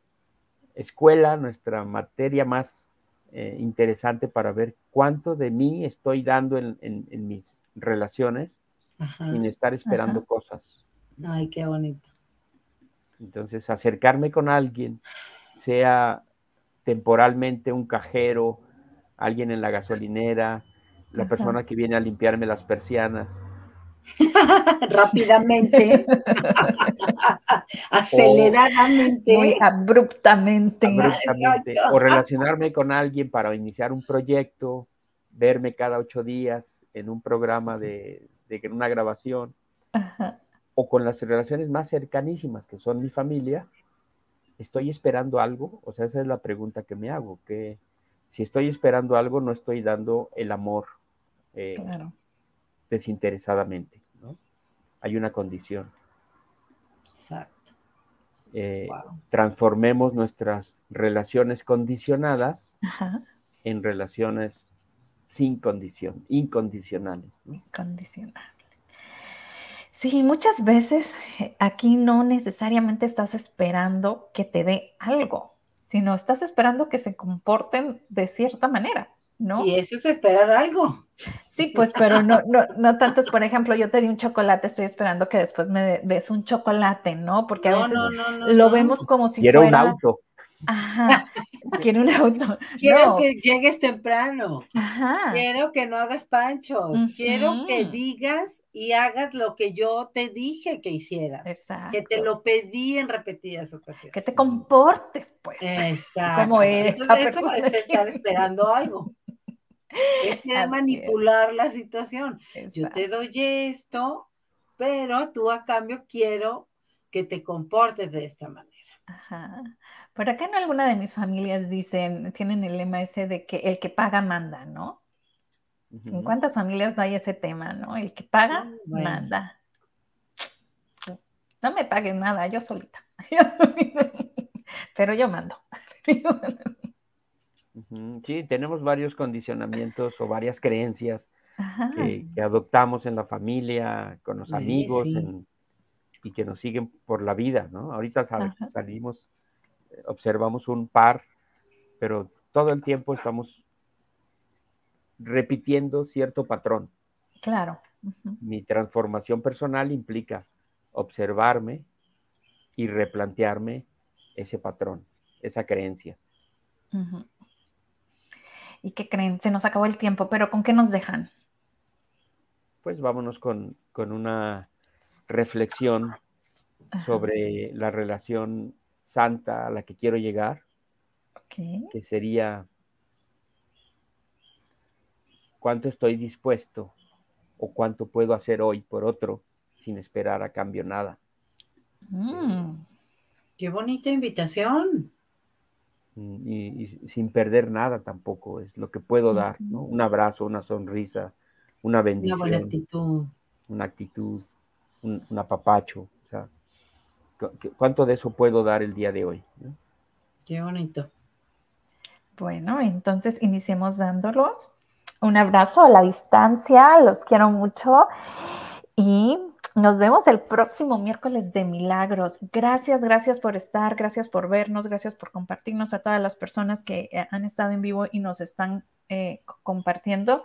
escuela, nuestra materia más eh, interesante para ver cuánto de mí estoy dando en, en- en mis relaciones Ajá. sin estar esperando Ajá. cosas. Ay, qué bonito. Entonces, acercarme con alguien, sea temporalmente un cajero, alguien en la gasolinera, la Ajá. persona que viene a limpiarme las persianas, Rápidamente, aceleradamente. Muy abruptamente. abruptamente, o relacionarme con alguien para iniciar un proyecto, verme cada ocho días en un programa de, de una grabación, Ajá. o con las relaciones más cercanísimas, que son mi familia, ¿estoy esperando algo? O sea, esa es la pregunta que me hago, que si estoy esperando algo, no estoy dando el amor eh, Claro. Desinteresadamente, ¿no? Hay una condición. Exacto. Eh, Wow. Transformemos nuestras relaciones condicionadas Ajá. en relaciones sin condición, incondicionales. ¿no? Incondicional. Sí, muchas veces eh, aquí no necesariamente estás esperando que te dé algo, sino estás esperando que se comporten de cierta manera, ¿no? Y eso es esperar algo. Sí, pues, pero no, no, no tanto es, por ejemplo, yo te di un chocolate, estoy esperando que después me de- des un chocolate, ¿no? Porque a No, veces no, no, no, lo no. vemos como si Quiero un auto. ajá, quiero un auto, Quiero no, que llegues temprano. ajá, Quiero que no hagas panchos. Quiero que digas y hagas lo que yo te dije que hicieras. exacto, Que te lo pedí en repetidas ocasiones. que te comportes, pues, Exacto. como Entonces, eso es que- estar esperando algo. Es es. manipular la situación. Yo te doy esto, pero tú a cambio quiero que te comportes de esta manera. Ajá. Por acá en alguna de mis familias dicen, tienen el lema ese de que el que paga manda, ¿no? ¿En cuántas familias no hay ese tema, no? El que paga, Mm, bueno. manda. No me pagues nada, yo solita. Yo solita. Pero yo mando. Pero yo mando. Sí, tenemos varios condicionamientos o varias creencias Ajá. que, que adoptamos en la familia, con los amigos sí. en- y que nos siguen por la vida, ¿no? Ahorita sal- Ajá. salimos, eh, observamos un par, pero todo el tiempo estamos repitiendo cierto patrón. Claro. Mi transformación personal implica observarme y replantearme ese patrón, esa creencia. Ujú. ¿Y qué creen? Se nos acabó el tiempo, pero ¿con qué nos dejan? Pues vámonos con, con una reflexión Ajá. sobre la relación santa a la que quiero llegar, Ok. que sería cuánto estoy dispuesto o cuánto puedo hacer hoy por otro sin esperar a cambio nada. Mm, Qué bonita invitación. Mm, Y, y sin perder nada tampoco, es lo que puedo dar, ¿no? Un abrazo, una sonrisa, una Una buena bendición, actitud. una actitud, un, un apapacho. O sea, cu- cu- ¿cuánto de eso puedo dar el día de hoy? ¿no? Qué bonito. Bueno, entonces iniciemos dándolos un abrazo a la distancia, los quiero mucho y nos vemos el próximo miércoles de milagros. Gracias, gracias por estar, gracias por vernos, gracias por compartirnos a todas las personas que eh, han estado en vivo y nos están eh, co- compartiendo.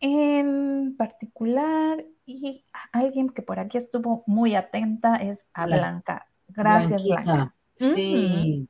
En particular, y alguien que por aquí estuvo muy atenta es a Blan- Blanca. Gracias, Blanquita. Blanca. Sí.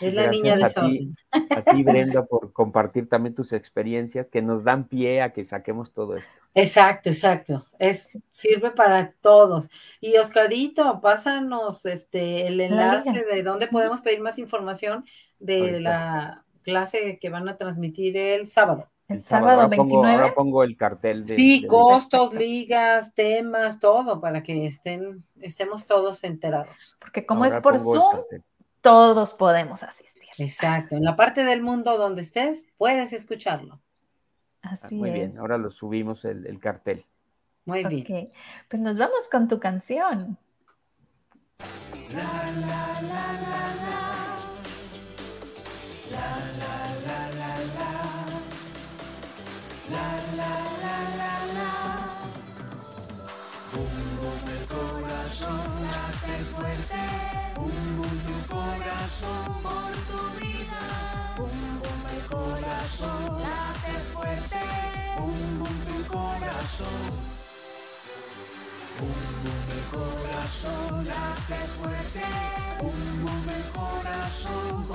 Es la Gracias niña de a ti. A ti, Brenda, por compartir también tus experiencias que nos dan pie a que saquemos todo esto. Exacto, exacto. Es, sirve para todos. Y Oscarito, pásanos este el La enlace de dónde podemos pedir más información de Ahorita. la clase que van a transmitir el sábado. El, sábado, Ahora 29. Pongo, ahora pongo el cartel de. Sí, de- costos, ligas, temas, todo, para que estén, estemos todos enterados. Porque como ahora es por Zoom. Todos podemos asistir. Exacto. En la parte del mundo donde estés, puedes escucharlo. Ah, Así Muy es. bien, ahora lo subimos el, el cartel. Muy bien. Ok, pues nos vamos con tu canción. Un boom del corazón, late fuerte. Un boom corazón,